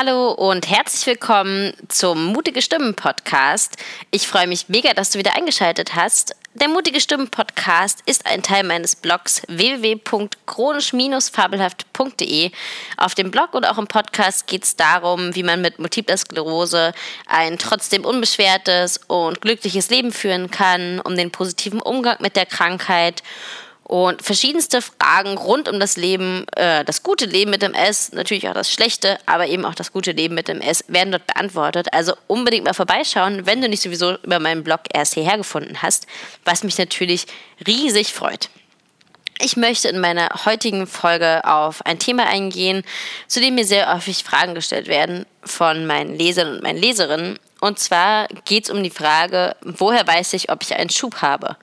Hallo und herzlich willkommen zum Mutige Stimmen Podcast. Ich freue mich mega, dass du wieder eingeschaltet hast. Der Mutige Stimmen Podcast ist ein Teil meines Blogs www.chronisch-fabelhaft.de. Auf dem Blog und auch im Podcast geht es darum, wie man mit Multipler Sklerose ein trotzdem unbeschwertes und glückliches Leben führen kann, um den positiven Umgang mit der Krankheit und verschiedenste Fragen rund um das Leben, äh, das gute Leben mit dem S, natürlich auch das schlechte, aber eben auch das gute Leben mit dem S werden dort beantwortet. Also unbedingt mal vorbeischauen, wenn du nicht sowieso über meinen Blog erst hierher gefunden hast, was mich natürlich riesig freut. Ich möchte in meiner heutigen Folge auf ein Thema eingehen, zu dem mir sehr häufig Fragen gestellt werden von meinen Lesern und meinen Leserinnen. Und zwar geht es um die Frage, woher weiß ich, ob ich einen Schub habe?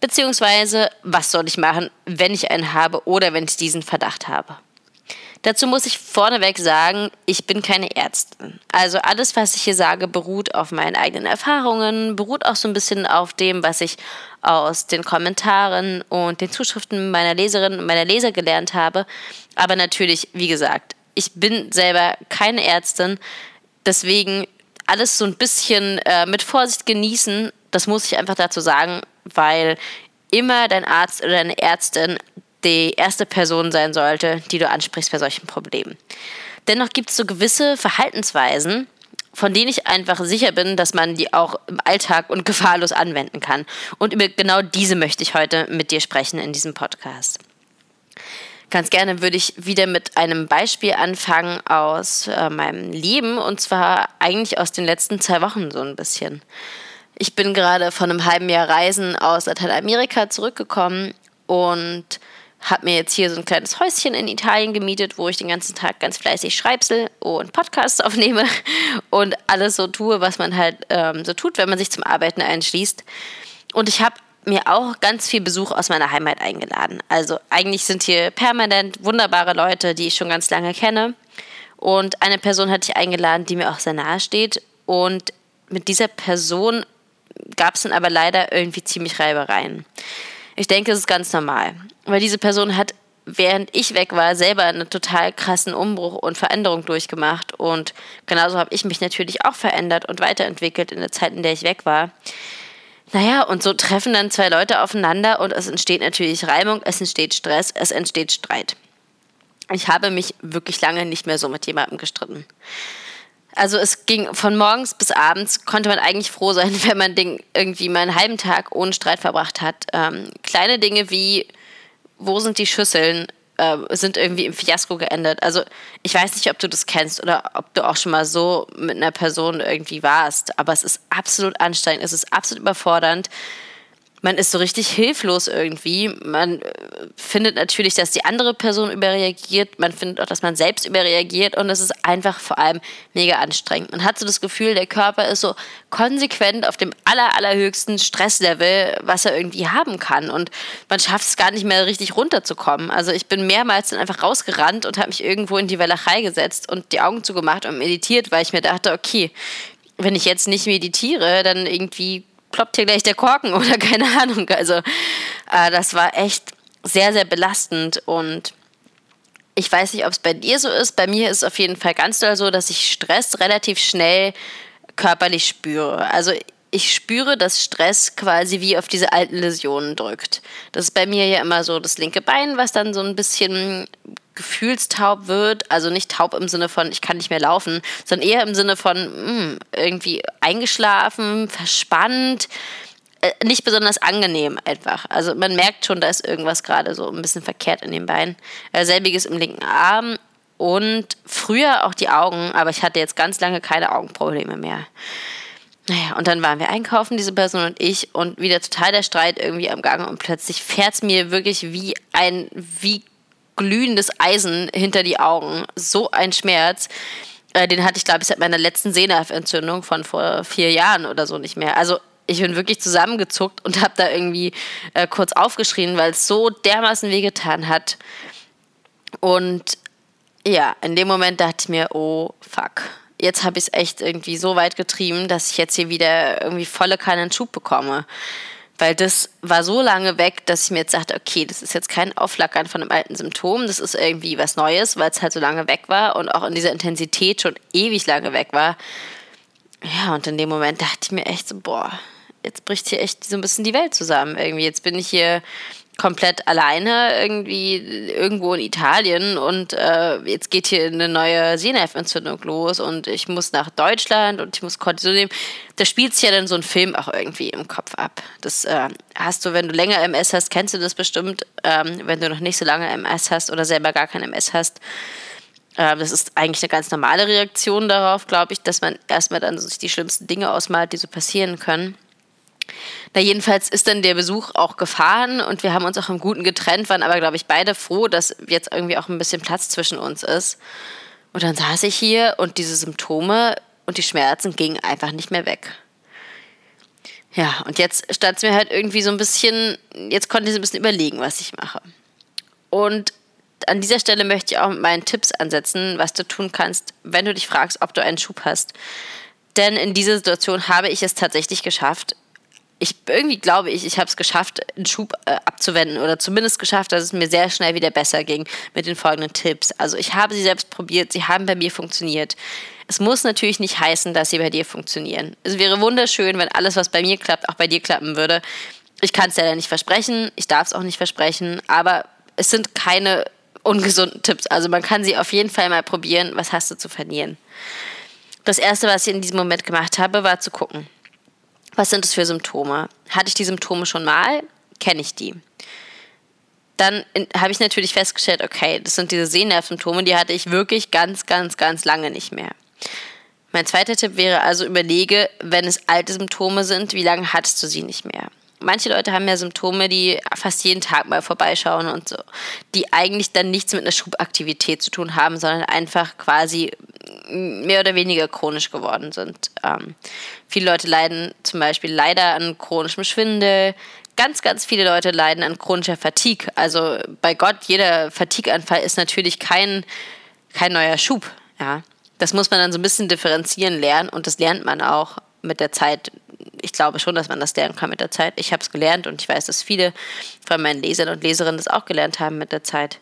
Beziehungsweise, was soll ich machen, wenn ich einen habe oder wenn ich diesen Verdacht habe? Dazu muss ich vorneweg sagen, ich bin keine Ärztin. Also alles, was ich hier sage, beruht auf meinen eigenen Erfahrungen, beruht auch so ein bisschen auf dem, was ich aus den Kommentaren und den Zuschriften meiner Leserinnen und meiner Leser gelernt habe. Aber natürlich, wie gesagt, ich bin selber keine Ärztin. Deswegen alles so ein bisschen äh, mit Vorsicht genießen. Das muss ich einfach dazu sagen, weil immer dein Arzt oder deine Ärztin die erste Person sein sollte, die du ansprichst bei solchen Problemen. Dennoch gibt es so gewisse Verhaltensweisen, von denen ich einfach sicher bin, dass man die auch im Alltag und gefahrlos anwenden kann. Und über genau diese möchte ich heute mit dir sprechen in diesem Podcast. Ganz gerne würde ich wieder mit einem Beispiel anfangen aus äh, meinem Leben und zwar eigentlich aus den letzten zwei Wochen so ein bisschen. Ich bin gerade von einem halben Jahr Reisen aus Lateinamerika zurückgekommen und habe mir jetzt hier so ein kleines Häuschen in Italien gemietet, wo ich den ganzen Tag ganz fleißig schreibsel und Podcasts aufnehme und alles so tue, was man halt ähm, so tut, wenn man sich zum Arbeiten einschließt. Und ich habe mir auch ganz viel Besuch aus meiner Heimat eingeladen. Also eigentlich sind hier permanent wunderbare Leute, die ich schon ganz lange kenne. Und eine Person hatte ich eingeladen, die mir auch sehr nahe steht. Und mit dieser Person gab es dann aber leider irgendwie ziemlich Reibereien. Ich denke, es ist ganz normal, weil diese Person hat, während ich weg war, selber einen total krassen Umbruch und Veränderung durchgemacht und genauso habe ich mich natürlich auch verändert und weiterentwickelt in der Zeit, in der ich weg war. Naja, und so treffen dann zwei Leute aufeinander und es entsteht natürlich Reibung, es entsteht Stress, es entsteht Streit. Ich habe mich wirklich lange nicht mehr so mit jemandem gestritten. Also es ging von morgens bis abends, konnte man eigentlich froh sein, wenn man den irgendwie mal einen halben Tag ohne Streit verbracht hat. Ähm, kleine Dinge wie, wo sind die Schüsseln, äh, sind irgendwie im Fiasko geendet. Also ich weiß nicht, ob du das kennst oder ob du auch schon mal so mit einer Person irgendwie warst, aber es ist absolut anstrengend, es ist absolut überfordernd man ist so richtig hilflos irgendwie. Man äh, findet natürlich, dass die andere Person überreagiert. Man findet auch, dass man selbst überreagiert. Und es ist einfach vor allem mega anstrengend. Man hat so das Gefühl, der Körper ist so konsequent auf dem aller, allerhöchsten Stresslevel, was er irgendwie haben kann. Und man schafft es gar nicht mehr richtig runterzukommen. Also ich bin mehrmals dann einfach rausgerannt und habe mich irgendwo in die Walachei gesetzt und die Augen zugemacht und meditiert, weil ich mir dachte, okay, wenn ich jetzt nicht meditiere, dann irgendwie ploppt hier gleich der Korken oder keine Ahnung. Also äh, das war echt sehr, sehr belastend und ich weiß nicht, ob es bei dir so ist. Bei mir ist es auf jeden Fall ganz doll so, dass ich Stress relativ schnell körperlich spüre. Also ich spüre, dass Stress quasi wie auf diese alten Läsionen drückt. Das ist bei mir ja immer so das linke Bein, was dann so ein bisschen gefühlstaub wird. Also nicht taub im Sinne von, ich kann nicht mehr laufen, sondern eher im Sinne von mh, hm, irgendwie eingeschlafen, verspannt. Äh, nicht besonders angenehm einfach. Also man merkt schon, da ist irgendwas gerade so ein bisschen verkehrt in den Beinen. Äh, selbiges im linken Arm und früher auch die Augen, aber ich hatte jetzt ganz lange keine Augenprobleme mehr. Naja, und dann waren wir einkaufen, diese Person und ich, und wieder total der Streit irgendwie am Gang und plötzlich fährt es mir wirklich wie ein, wie glühendes Eisen hinter die Augen. So ein Schmerz. Äh, den hatte ich, glaube ich, seit meiner letzten Sehnerventzündung von vor vier Jahren oder so nicht mehr. Also ich bin wirklich zusammengezuckt und habe da irgendwie äh, kurz aufgeschrien, weil es so dermaßen wehgetan hat. Und ja, in dem Moment dachte ich mir, oh fuck, jetzt habe ich es echt irgendwie so weit getrieben, dass ich jetzt hier wieder irgendwie volle keinen Schub bekomme. Weil das war so lange weg, dass ich mir jetzt sagte, okay, das ist jetzt kein Aufflackern von einem alten Symptom, das ist irgendwie was Neues, weil es halt so lange weg war und auch in dieser Intensität schon ewig lange weg war. Ja, und in dem Moment dachte ich mir echt so, boah, jetzt bricht hier echt so ein bisschen die Welt zusammen irgendwie. Jetzt bin ich hier komplett alleine irgendwie irgendwo in Italien und äh, jetzt geht hier eine neue Sehnerventzündung los und ich muss nach Deutschland und ich muss Cortison nehmen. Da spielt sich ja dann so ein Film auch irgendwie im Kopf ab. Das äh, hast du, wenn du länger MS hast, kennst du das bestimmt. Ähm, wenn du noch nicht so lange MS hast oder selber gar kein MS hast, äh, das ist eigentlich eine ganz normale Reaktion darauf, glaube ich, dass man erstmal dann sich die schlimmsten Dinge ausmalt, die so passieren können. Na, jedenfalls ist dann der Besuch auch gefahren und wir haben uns auch im Guten getrennt, waren aber, glaube ich, beide froh, dass jetzt irgendwie auch ein bisschen Platz zwischen uns ist. Und dann saß ich hier und diese Symptome und die Schmerzen gingen einfach nicht mehr weg. Ja, und jetzt stand es mir halt irgendwie so ein bisschen, jetzt konnte ich so ein bisschen überlegen, was ich mache. Und an dieser Stelle möchte ich auch mit meinen Tipps ansetzen, was du tun kannst, wenn du dich fragst, ob du einen Schub hast. Denn in dieser Situation habe ich es tatsächlich geschafft, ich irgendwie glaube ich, ich habe es geschafft, einen Schub äh, abzuwenden oder zumindest geschafft, dass es mir sehr schnell wieder besser ging mit den folgenden Tipps. Also ich habe sie selbst probiert, sie haben bei mir funktioniert. Es muss natürlich nicht heißen, dass sie bei dir funktionieren. Es wäre wunderschön, wenn alles, was bei mir klappt, auch bei dir klappen würde. Ich kann es leider nicht versprechen, ich darf es auch nicht versprechen, aber es sind keine ungesunden Tipps. Also man kann sie auf jeden Fall mal probieren. Was hast du zu verlieren? Das erste, was ich in diesem Moment gemacht habe, war zu gucken was sind das für Symptome? Hatte ich die Symptome schon mal? Kenne ich die? Dann habe ich natürlich festgestellt, okay, das sind diese Sehnervsymptome, die hatte ich wirklich ganz, ganz, ganz lange nicht mehr. Mein zweiter Tipp wäre also, überlege, wenn es alte Symptome sind, wie lange hattest du sie nicht mehr? Manche Leute haben ja Symptome, die fast jeden Tag mal vorbeischauen und so, die eigentlich dann nichts mit einer Schubaktivität zu tun haben, sondern einfach quasi mehr oder weniger chronisch geworden sind. Ähm, viele Leute leiden zum Beispiel leider an chronischem Schwindel. Ganz, ganz viele Leute leiden an chronischer Fatigue. Also bei Gott, jeder Fatigue-Anfall ist natürlich kein, kein neuer Schub. Ja. Das muss man dann so ein bisschen differenzieren lernen und das lernt man auch mit der Zeit. Ich glaube schon, dass man das lernen kann mit der Zeit. Ich habe es gelernt und ich weiß, dass viele von meinen Lesern und Leserinnen das auch gelernt haben mit der Zeit.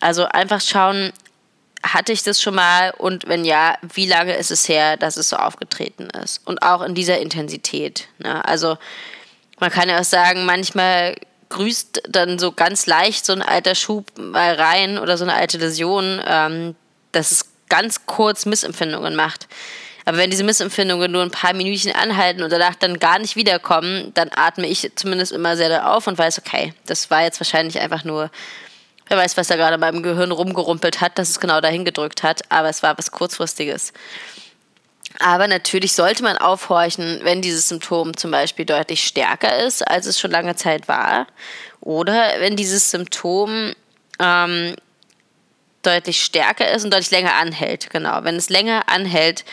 Also einfach schauen, hatte ich das schon mal und wenn ja, wie lange ist es her, dass es so aufgetreten ist? Und auch in dieser Intensität. Ne? Also man kann ja auch sagen, manchmal grüßt dann so ganz leicht so ein alter Schub mal rein oder so eine alte Läsion, ähm, dass es ganz kurz Missempfindungen macht. Aber wenn diese Missempfindungen nur ein paar Minütchen anhalten und danach dann gar nicht wiederkommen, dann atme ich zumindest immer sehr auf und weiß, okay, das war jetzt wahrscheinlich einfach nur Wer weiß, was da gerade in meinem Gehirn rumgerumpelt hat, dass es genau dahin gedrückt hat, aber es war was Kurzfristiges. Aber natürlich sollte man aufhorchen, wenn dieses Symptom zum Beispiel deutlich stärker ist, als es schon lange Zeit war. Oder wenn dieses Symptom ähm, deutlich stärker ist und deutlich länger anhält. Genau, wenn es länger anhält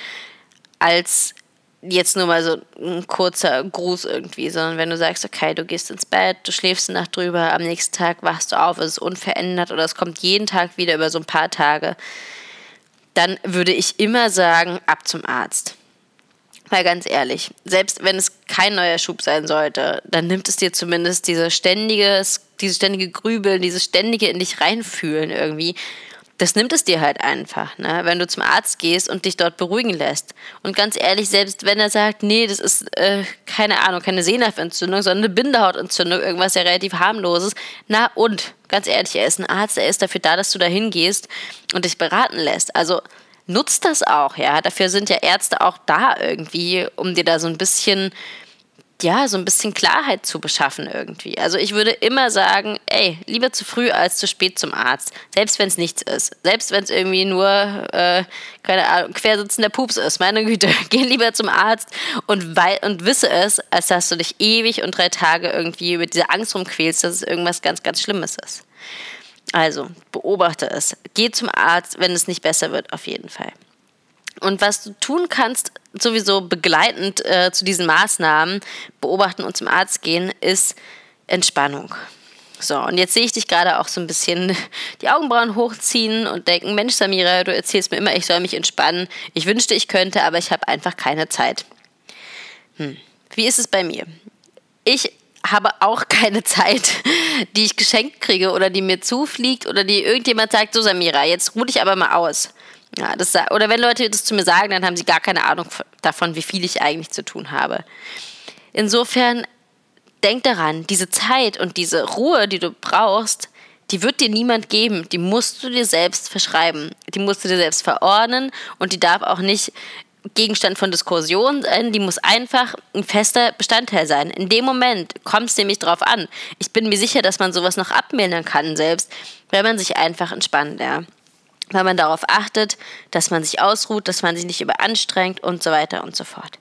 als jetzt nur mal so ein kurzer Gruß irgendwie, sondern wenn du sagst, okay, du gehst ins Bett, du schläfst eine Nacht drüber, am nächsten Tag wachst du auf, es ist unverändert oder es kommt jeden Tag wieder über so ein paar Tage, dann würde ich immer sagen, ab zum Arzt. Weil ganz ehrlich, selbst wenn es kein neuer Schub sein sollte, dann nimmt es dir zumindest diese ständige, dieses ständige Grübeln, dieses ständige in dich reinfühlen irgendwie, das nimmt es dir halt einfach, ne? wenn du zum Arzt gehst und dich dort beruhigen lässt. Und ganz ehrlich, selbst wenn er sagt, nee, das ist äh, keine Ahnung, keine Sehnerventzündung, sondern eine Bindehautentzündung, irgendwas ja relativ harmloses, na und, ganz ehrlich, er ist ein Arzt, er ist dafür da, dass du da hingehst und dich beraten lässt. Also nutzt das auch, ja. Dafür sind ja Ärzte auch da irgendwie, um dir da so ein bisschen ja, so ein bisschen Klarheit zu beschaffen irgendwie. Also ich würde immer sagen, ey, lieber zu früh als zu spät zum Arzt. Selbst wenn es nichts ist. Selbst wenn es irgendwie nur, äh, keine Ahnung, quersitzender Pups ist. Meine Güte, geh lieber zum Arzt und, wei und wisse es, als dass du dich ewig und drei Tage irgendwie mit dieser Angst rumquälst, dass es irgendwas ganz, ganz Schlimmes ist. Also, beobachte es. Geh zum Arzt, wenn es nicht besser wird, auf jeden Fall. Und was du tun kannst, sowieso begleitend äh, zu diesen Maßnahmen, beobachten und zum Arzt gehen, ist Entspannung. So, und jetzt sehe ich dich gerade auch so ein bisschen die Augenbrauen hochziehen und denken, Mensch, Samira, du erzählst mir immer, ich soll mich entspannen. Ich wünschte, ich könnte, aber ich habe einfach keine Zeit. Hm. Wie ist es bei mir? Ich habe auch keine Zeit, die ich geschenkt kriege oder die mir zufliegt oder die irgendjemand sagt, so Samira, jetzt ruh dich aber mal aus. Ja, das, oder wenn Leute das zu mir sagen, dann haben sie gar keine Ahnung davon, wie viel ich eigentlich zu tun habe. Insofern denk daran, diese Zeit und diese Ruhe, die du brauchst, die wird dir niemand geben. Die musst du dir selbst verschreiben. Die musst du dir selbst verordnen und die darf auch nicht Gegenstand von Diskussion sein, die muss einfach ein fester Bestandteil sein. In dem Moment kommt es nämlich drauf an. Ich bin mir sicher, dass man sowas noch abmildern kann selbst, wenn man sich einfach entspannt, ja. Weil man darauf achtet, dass man sich ausruht, dass man sich nicht überanstrengt und so weiter und so fort.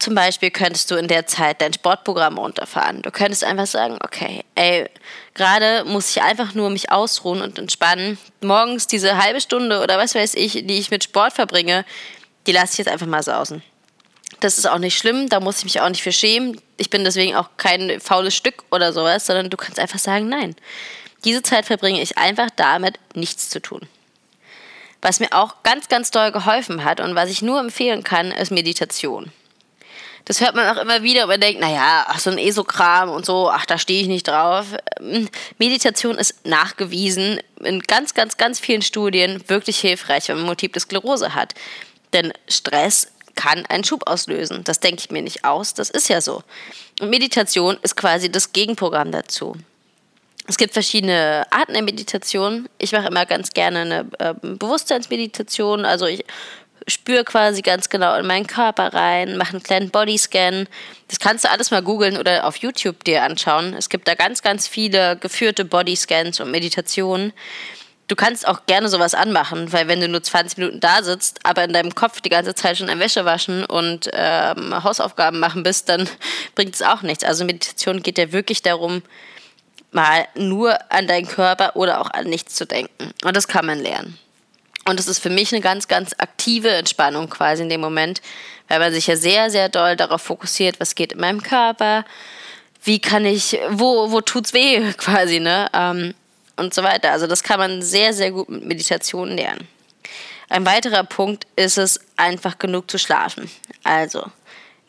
Zum Beispiel könntest du in der Zeit dein Sportprogramm runterfahren. Du könntest einfach sagen, okay, ey, gerade muss ich einfach nur mich ausruhen und entspannen. Morgens diese halbe Stunde oder was weiß ich, die ich mit Sport verbringe, die lasse ich jetzt einfach mal sausen. Das ist auch nicht schlimm, da muss ich mich auch nicht für schämen. Ich bin deswegen auch kein faules Stück oder sowas, sondern du kannst einfach sagen, nein. Diese Zeit verbringe ich einfach damit, nichts zu tun. Was mir auch ganz, ganz doll geholfen hat und was ich nur empfehlen kann, ist Meditation. Das hört man auch immer wieder und man denkt, naja, ach, so ein ESO-Kram und so, ach, da stehe ich nicht drauf. Ähm, Meditation ist nachgewiesen in ganz, ganz, ganz vielen Studien wirklich hilfreich, wenn man Multiple Sklerose hat. Denn Stress kann einen Schub auslösen. Das denke ich mir nicht aus, das ist ja so. Und Meditation ist quasi das Gegenprogramm dazu. Es gibt verschiedene Arten der Meditation. Ich mache immer ganz gerne eine äh, Bewusstseinsmeditation. Also ich spüre quasi ganz genau in meinen Körper rein, mache einen kleinen Bodyscan. Das kannst du alles mal googeln oder auf YouTube dir anschauen. Es gibt da ganz, ganz viele geführte Bodyscans und Meditationen du kannst auch gerne sowas anmachen, weil wenn du nur 20 Minuten da sitzt, aber in deinem Kopf die ganze Zeit schon ein Wäsche waschen und ähm, Hausaufgaben machen bist, dann bringt es auch nichts. Also Meditation geht ja wirklich darum, mal nur an deinen Körper oder auch an nichts zu denken. Und das kann man lernen. Und das ist für mich eine ganz, ganz aktive Entspannung quasi in dem Moment, weil man sich ja sehr, sehr doll darauf fokussiert, was geht in meinem Körper, wie kann ich, wo, wo tut's weh quasi, ne? Ähm, und so weiter. Also das kann man sehr, sehr gut mit Meditation lernen. Ein weiterer Punkt ist es, einfach genug zu schlafen. Also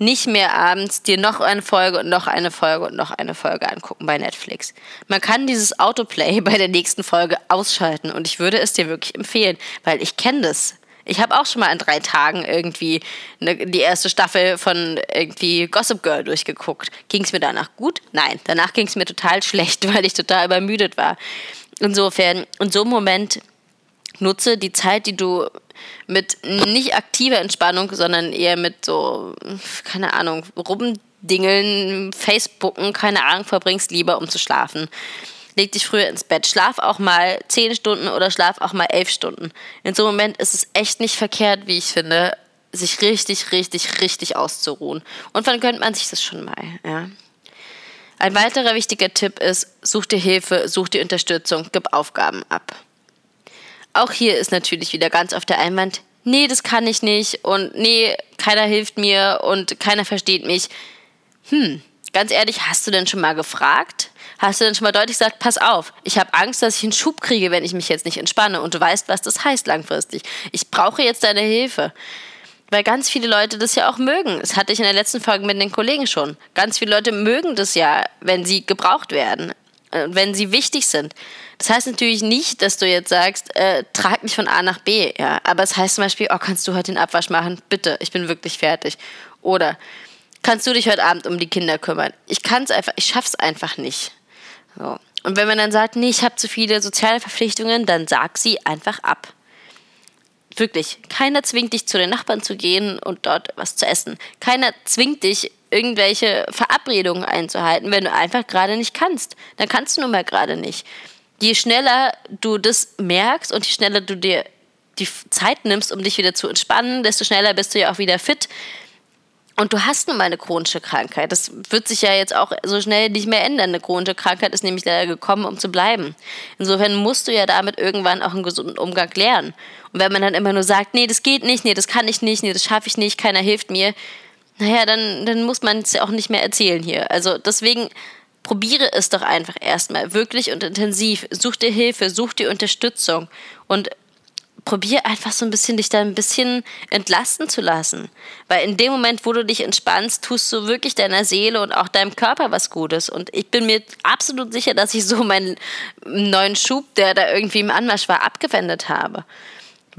nicht mehr abends dir noch eine Folge und noch eine Folge und noch eine Folge angucken bei Netflix. Man kann dieses Autoplay bei der nächsten Folge ausschalten und ich würde es dir wirklich empfehlen, weil ich kenne das. Ich habe auch schon mal in drei Tagen irgendwie ne, die erste Staffel von irgendwie Gossip Girl durchgeguckt. Ging es mir danach gut? Nein, danach ging es mir total schlecht, weil ich total übermüdet war. Insofern, in so einem Moment nutze die Zeit, die du mit nicht aktiver Entspannung, sondern eher mit so, keine Ahnung, rumdingeln, Facebooken, keine Ahnung, verbringst lieber, um zu schlafen. Leg dich früher ins Bett, schlaf auch mal zehn Stunden oder schlaf auch mal elf Stunden. In so einem Moment ist es echt nicht verkehrt, wie ich finde, sich richtig, richtig, richtig auszuruhen. Und wann gönnt man sich das schon mal, ja? Ein weiterer wichtiger Tipp ist, such dir Hilfe, such dir Unterstützung, gib Aufgaben ab. Auch hier ist natürlich wieder ganz oft der Einwand, nee, das kann ich nicht und nee, keiner hilft mir und keiner versteht mich. Hm, ganz ehrlich, hast du denn schon mal gefragt? Hast du denn schon mal deutlich gesagt, pass auf, ich habe Angst, dass ich einen Schub kriege, wenn ich mich jetzt nicht entspanne und du weißt, was das heißt langfristig. Ich brauche jetzt deine Hilfe weil ganz viele Leute das ja auch mögen. Das hatte ich in der letzten Folge mit den Kollegen schon. Ganz viele Leute mögen das ja, wenn sie gebraucht werden, äh, wenn sie wichtig sind. Das heißt natürlich nicht, dass du jetzt sagst, äh, trag mich von A nach B, ja. Aber es heißt zum Beispiel, oh, kannst du heute den Abwasch machen? Bitte, ich bin wirklich fertig. Oder kannst du dich heute Abend um die Kinder kümmern? Ich kann es einfach, ich schaff's einfach nicht. So. Und wenn man dann sagt, nee, ich habe zu viele soziale Verpflichtungen, dann sag sie einfach ab. Wirklich, keiner zwingt dich zu den Nachbarn zu gehen und dort was zu essen. Keiner zwingt dich, irgendwelche Verabredungen einzuhalten, wenn du einfach gerade nicht kannst. Dann kannst du nun mal gerade nicht. Je schneller du das merkst und je schneller du dir die Zeit nimmst, um dich wieder zu entspannen, desto schneller bist du ja auch wieder fit. Und du hast nun mal eine chronische Krankheit. Das wird sich ja jetzt auch so schnell nicht mehr ändern. Eine chronische Krankheit ist nämlich leider gekommen, um zu bleiben. Insofern musst du ja damit irgendwann auch einen gesunden Umgang lernen. Und wenn man dann immer nur sagt, nee, das geht nicht, nee, das kann ich nicht, nee, das schaffe ich nicht, keiner hilft mir, naja, dann, dann muss man es ja auch nicht mehr erzählen hier. Also deswegen probiere es doch einfach erstmal wirklich und intensiv. Such dir Hilfe, such dir Unterstützung und probier einfach so ein bisschen dich da ein bisschen entlasten zu lassen. Weil in dem Moment, wo du dich entspannst, tust du wirklich deiner Seele und auch deinem Körper was Gutes. Und ich bin mir absolut sicher, dass ich so meinen neuen Schub, der da irgendwie im Anmarsch war, abgewendet habe.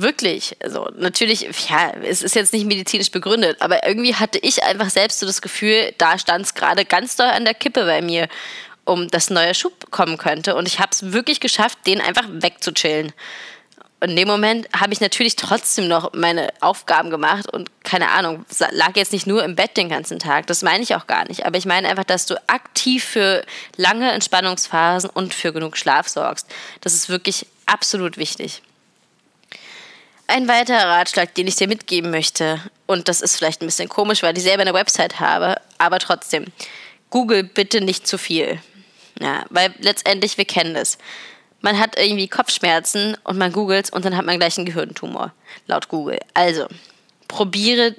Wirklich. Also natürlich, ja, es ist jetzt nicht medizinisch begründet, aber irgendwie hatte ich einfach selbst so das Gefühl, da stand es gerade ganz doll an der Kippe bei mir, um dass ein neuer Schub kommen könnte. Und ich habe es wirklich geschafft, den einfach wegzuchillen in dem Moment habe ich natürlich trotzdem noch meine Aufgaben gemacht und keine Ahnung, lag jetzt nicht nur im Bett den ganzen Tag. Das meine ich auch gar nicht. Aber ich meine einfach, dass du aktiv für lange Entspannungsphasen und für genug Schlaf sorgst. Das ist wirklich absolut wichtig. Ein weiterer Ratschlag, den ich dir mitgeben möchte, und das ist vielleicht ein bisschen komisch, weil ich selber eine Website habe, aber trotzdem, Google bitte nicht zu viel. Ja, weil letztendlich, wir kennen das man hat irgendwie Kopfschmerzen und man googelt und dann hat man gleich einen Gehirntumor, laut Google. Also, probiere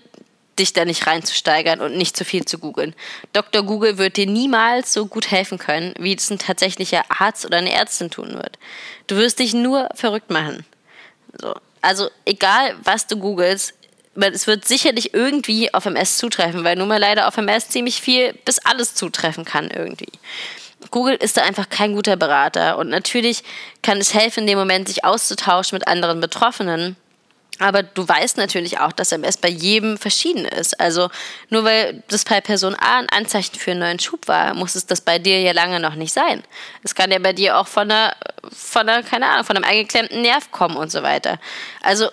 dich da nicht reinzusteigern und nicht zu viel zu googeln. Dr. Google wird dir niemals so gut helfen können, wie es ein tatsächlicher Arzt oder eine Ärztin tun wird. Du wirst dich nur verrückt machen. So. Also egal, was du googelst, es wird sicherlich irgendwie auf MS zutreffen, weil nun mal leider auf MS ziemlich viel bis alles zutreffen kann irgendwie. Google ist da einfach kein guter Berater. Und natürlich kann es helfen, in dem Moment sich auszutauschen mit anderen Betroffenen. Aber du weißt natürlich auch, dass MS bei jedem verschieden ist. Also nur weil das bei Person A ein Anzeichen für einen neuen Schub war, muss es das bei dir ja lange noch nicht sein. Es kann ja bei dir auch von einer, von einer, keine Ahnung, von einem eingeklemmten Nerv kommen und so weiter. Also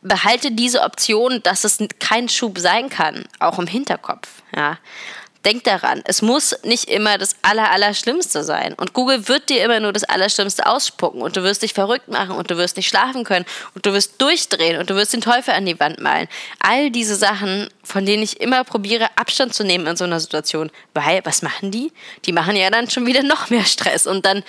behalte diese Option, dass es kein Schub sein kann, auch im Hinterkopf. Ja. Denk daran, es muss nicht immer das Aller, Allerschlimmste sein. Und Google wird dir immer nur das Allerschlimmste ausspucken und du wirst dich verrückt machen und du wirst nicht schlafen können und du wirst durchdrehen und du wirst den Teufel an die Wand malen. All diese Sachen, von denen ich immer probiere, Abstand zu nehmen in so einer Situation. Weil, was machen die? Die machen ja dann schon wieder noch mehr Stress und dann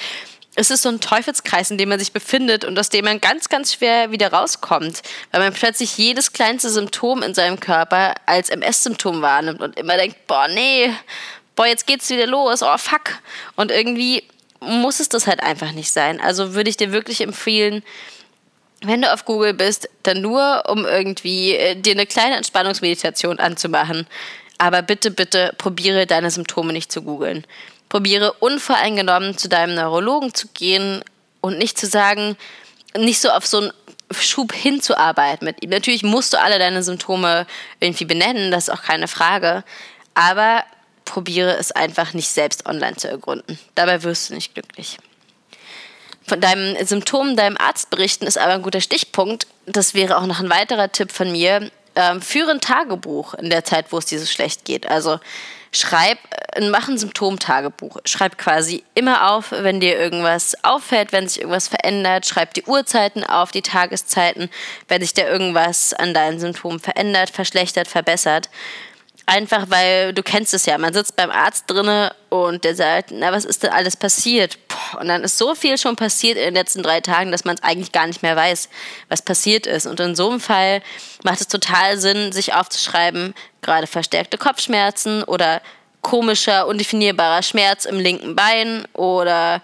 es ist so ein Teufelskreis, in dem man sich befindet und aus dem man ganz, ganz schwer wieder rauskommt, weil man plötzlich jedes kleinste Symptom in seinem Körper als MS-Symptom wahrnimmt und immer denkt, boah, nee, boah, jetzt geht's wieder los, oh fuck. Und irgendwie muss es das halt einfach nicht sein. Also würde ich dir wirklich empfehlen, wenn du auf Google bist, dann nur, um irgendwie äh, dir eine kleine Entspannungsmeditation anzumachen. Aber bitte, bitte probiere deine Symptome nicht zu googeln. Probiere unvoreingenommen zu deinem Neurologen zu gehen und nicht zu sagen, nicht so auf so einen Schub hinzuarbeiten mit ihm. Natürlich musst du alle deine Symptome irgendwie benennen, das ist auch keine Frage. Aber probiere es einfach nicht selbst online zu ergründen. Dabei wirst du nicht glücklich. Von deinem Symptomen deinem Arzt berichten ist aber ein guter Stichpunkt. Das wäre auch noch ein weiterer Tipp von mir. Ähm, führe ein Tagebuch in der Zeit, wo es dir so schlecht geht. Also schreib, mach ein Symptomtagebuch. Schreib quasi immer auf, wenn dir irgendwas auffällt, wenn sich irgendwas verändert. Schreib die Uhrzeiten auf, die Tageszeiten, wenn sich da irgendwas an deinen Symptomen verändert, verschlechtert, verbessert. Einfach weil du kennst es ja, man sitzt beim Arzt drinne und der sagt, na, was ist denn alles passiert? und dann ist so viel schon passiert in den letzten drei Tagen, dass man es eigentlich gar nicht mehr weiß, was passiert ist. Und in so einem Fall macht es total Sinn, sich aufzuschreiben, gerade verstärkte Kopfschmerzen oder komischer, undefinierbarer Schmerz im linken Bein oder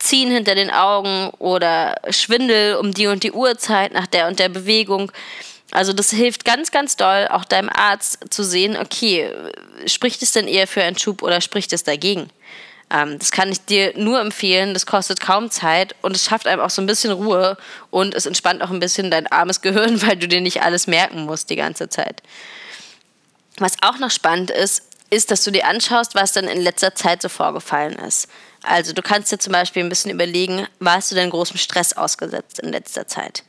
Ziehen hinter den Augen oder Schwindel um die und die Uhrzeit nach der und der Bewegung. Also das hilft ganz, ganz doll, auch deinem Arzt zu sehen, okay, spricht es denn eher für einen Schub oder spricht es dagegen? Ähm, das kann ich dir nur empfehlen, das kostet kaum Zeit und es schafft einem auch so ein bisschen Ruhe und es entspannt auch ein bisschen dein armes Gehirn, weil du dir nicht alles merken musst die ganze Zeit. Was auch noch spannend ist, ist, dass du dir anschaust, was dann in letzter Zeit so vorgefallen ist. Also du kannst dir zum Beispiel ein bisschen überlegen, warst du denn großem Stress ausgesetzt in letzter Zeit?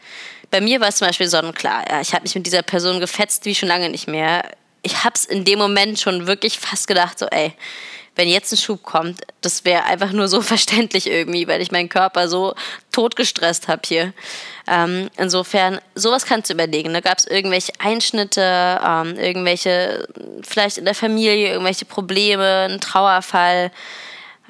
Bei mir war es zum Beispiel sonnenklar. Ja, ich habe mich mit dieser Person gefetzt wie schon lange nicht mehr. Ich habe es in dem Moment schon wirklich fast gedacht, so ey, wenn jetzt ein Schub kommt, das wäre einfach nur so verständlich irgendwie, weil ich meinen Körper so totgestresst habe hier. Ähm, insofern, sowas kannst du überlegen. Da gab es irgendwelche Einschnitte, ähm, irgendwelche, vielleicht in der Familie, irgendwelche Probleme, ein Trauerfall.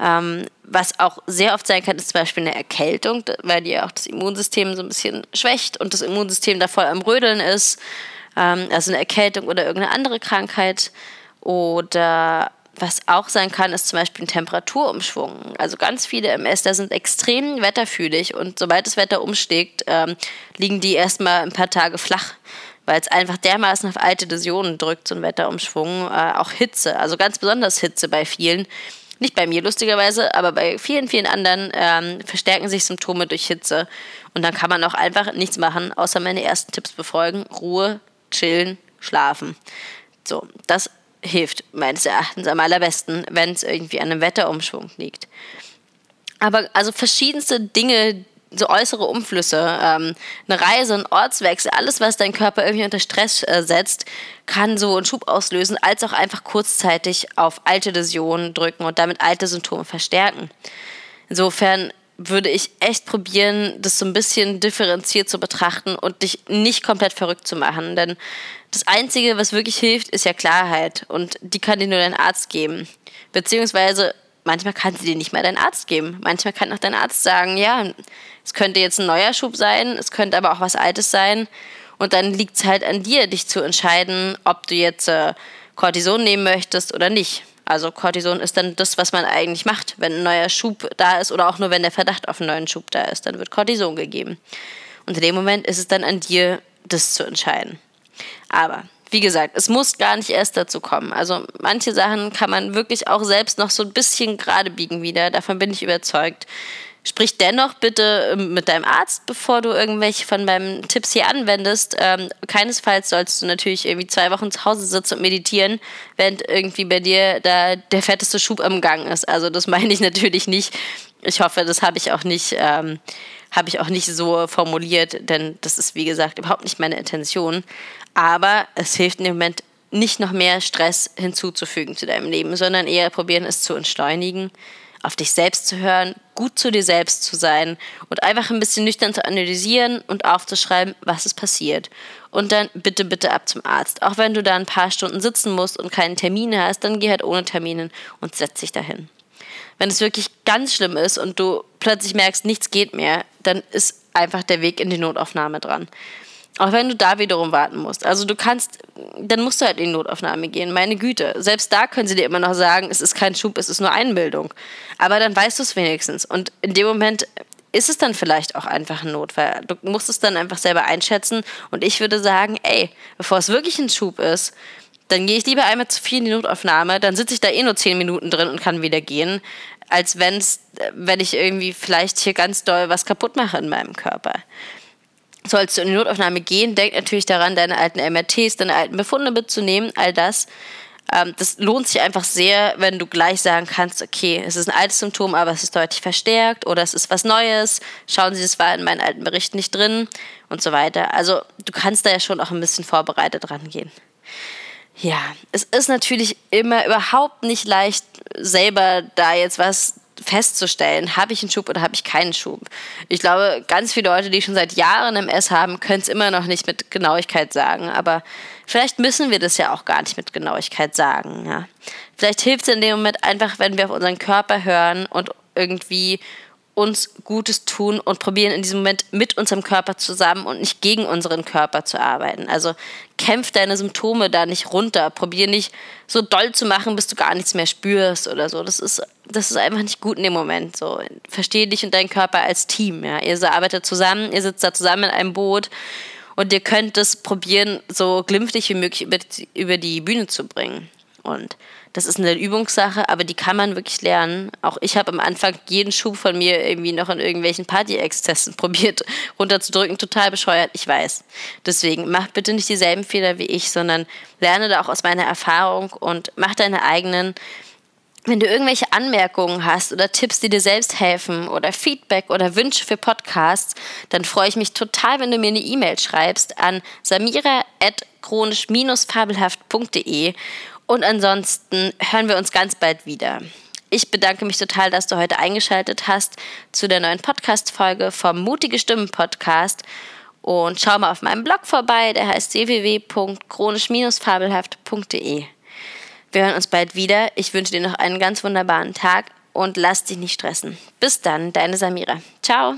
Ähm, was auch sehr oft sein kann, ist zum Beispiel eine Erkältung, weil die auch das Immunsystem so ein bisschen schwächt und das Immunsystem da voll am Rödeln ist. Ähm, also eine Erkältung oder irgendeine andere Krankheit. Oder was auch sein kann, ist zum Beispiel ein Temperaturumschwung. Also ganz viele MS, sind extrem wetterfühlig und sobald das Wetter umschlägt, ähm, liegen die erstmal ein paar Tage flach, weil es einfach dermaßen auf alte Läsionen drückt, so ein Wetterumschwung. Äh, auch Hitze, also ganz besonders Hitze bei vielen. Nicht bei mir lustigerweise, aber bei vielen, vielen anderen ähm, verstärken sich Symptome durch Hitze. Und dann kann man auch einfach nichts machen, außer meine ersten Tipps befolgen. Ruhe, chillen, schlafen. So, das hilft meines Erachtens am allerbesten, wenn es irgendwie an einem Wetterumschwung liegt. Aber also verschiedenste Dinge, so äußere Umflüsse, ähm, eine Reise, ein Ortswechsel, alles, was dein Körper irgendwie unter Stress äh, setzt, kann so einen Schub auslösen, als auch einfach kurzzeitig auf alte Läsionen drücken und damit alte Symptome verstärken. Insofern würde ich echt probieren, das so ein bisschen differenziert zu betrachten und dich nicht komplett verrückt zu machen. Denn das Einzige, was wirklich hilft, ist ja Klarheit. Und die kann dir nur dein Arzt geben. Beziehungsweise manchmal kann sie dir nicht mal dein Arzt geben. Manchmal kann auch dein Arzt sagen, ja, es könnte jetzt ein neuer Schub sein, es könnte aber auch was Altes sein. Und dann liegt es halt an dir, dich zu entscheiden, ob du jetzt äh, Cortison nehmen möchtest oder nicht. Also Cortison ist dann das, was man eigentlich macht, wenn ein neuer Schub da ist oder auch nur wenn der Verdacht auf einen neuen Schub da ist, dann wird Cortison gegeben. Und in dem Moment ist es dann an dir, das zu entscheiden. Aber wie gesagt, es muss gar nicht erst dazu kommen. Also manche Sachen kann man wirklich auch selbst noch so ein bisschen gerade biegen wieder. Davon bin ich überzeugt. Sprich dennoch bitte ähm, mit deinem Arzt, bevor du irgendwelche von meinen Tipps hier anwendest. Ähm, keinesfalls sollst du natürlich irgendwie zwei Wochen zu Hause sitzen und meditieren, während irgendwie bei dir da der fetteste Schub am Gang ist. Also das meine ich natürlich nicht. Ich hoffe, das habe ich auch nicht, ähm, habe ich auch nicht so formuliert, denn das ist wie gesagt überhaupt nicht meine Intention. Aber es hilft in dem Moment nicht noch mehr Stress hinzuzufügen zu deinem Leben, sondern eher probieren es zu entschleunigen auf dich selbst zu hören, gut zu dir selbst zu sein und einfach ein bisschen nüchtern zu analysieren und aufzuschreiben, was ist passiert. Und dann bitte, bitte ab zum Arzt. Auch wenn du da ein paar Stunden sitzen musst und keinen Termin hast, dann geh halt ohne Termine und setz dich dahin. Wenn es wirklich ganz schlimm ist und du plötzlich merkst, nichts geht mehr, dann ist einfach der Weg in die Notaufnahme dran. Auch wenn du da wiederum warten musst. Also du kannst, dann musst du halt in die Notaufnahme gehen. Meine Güte. Selbst da können sie dir immer noch sagen, es ist kein Schub, es ist nur Einbildung. Aber dann weißt du es wenigstens. Und in dem Moment ist es dann vielleicht auch einfach ein Notfall. Du musst es dann einfach selber einschätzen. Und ich würde sagen, ey, bevor es wirklich ein Schub ist, dann gehe ich lieber einmal zu viel in die Notaufnahme, dann sitze ich da eh nur zehn Minuten drin und kann wieder gehen, als wenn's, wenn ich irgendwie vielleicht hier ganz doll was kaputt mache in meinem Körper sollst du in die Notaufnahme gehen, denk natürlich daran, deine alten MRTs, deine alten Befunde mitzunehmen, all das. Ähm, das lohnt sich einfach sehr, wenn du gleich sagen kannst, okay, es ist ein altes Symptom, aber es ist deutlich verstärkt oder es ist was Neues. Schauen Sie, das war in meinen alten Berichten nicht drin und so weiter. Also du kannst da ja schon auch ein bisschen vorbereitet rangehen. Ja, es ist natürlich immer überhaupt nicht leicht, selber da jetzt was festzustellen, habe ich einen Schub oder habe ich keinen Schub. Ich glaube, ganz viele Leute, die schon seit Jahren MS haben, können es immer noch nicht mit Genauigkeit sagen. Aber vielleicht müssen wir das ja auch gar nicht mit Genauigkeit sagen. Ja. Vielleicht hilft es in dem Moment einfach, wenn wir auf unseren Körper hören und irgendwie uns Gutes tun und probieren in diesem Moment mit unserem Körper zusammen und nicht gegen unseren Körper zu arbeiten. Also kämpf deine Symptome da nicht runter. Probier nicht so doll zu machen, bis du gar nichts mehr spürst oder so. Das ist, das ist einfach nicht gut in dem Moment. So, verstehe dich und deinen Körper als Team. Ja? Ihr arbeitet zusammen, ihr sitzt da zusammen in einem Boot und ihr könnt es probieren, so glimpflich wie möglich über, über die Bühne zu bringen. Und das ist eine Übungssache, aber die kann man wirklich lernen. Auch ich habe am Anfang jeden Schub von mir irgendwie noch in irgendwelchen Party-Exzessen probiert runterzudrücken. Total bescheuert, ich weiß. Deswegen mach bitte nicht dieselben Fehler wie ich, sondern lerne da auch aus meiner Erfahrung und mach deine eigenen. Wenn du irgendwelche Anmerkungen hast oder Tipps, die dir selbst helfen oder Feedback oder Wünsche für Podcasts, dann freue ich mich total, wenn du mir eine E-Mail schreibst an samira.chronisch-fabelhaft.de und ansonsten hören wir uns ganz bald wieder. Ich bedanke mich total, dass du heute eingeschaltet hast zu der neuen Podcast-Folge vom Mutige Stimmen Podcast. Und schau mal auf meinem Blog vorbei, der heißt www.chronisch-fabelhaft.de. Wir hören uns bald wieder. Ich wünsche dir noch einen ganz wunderbaren Tag und lass dich nicht stressen. Bis dann, deine Samira. Ciao.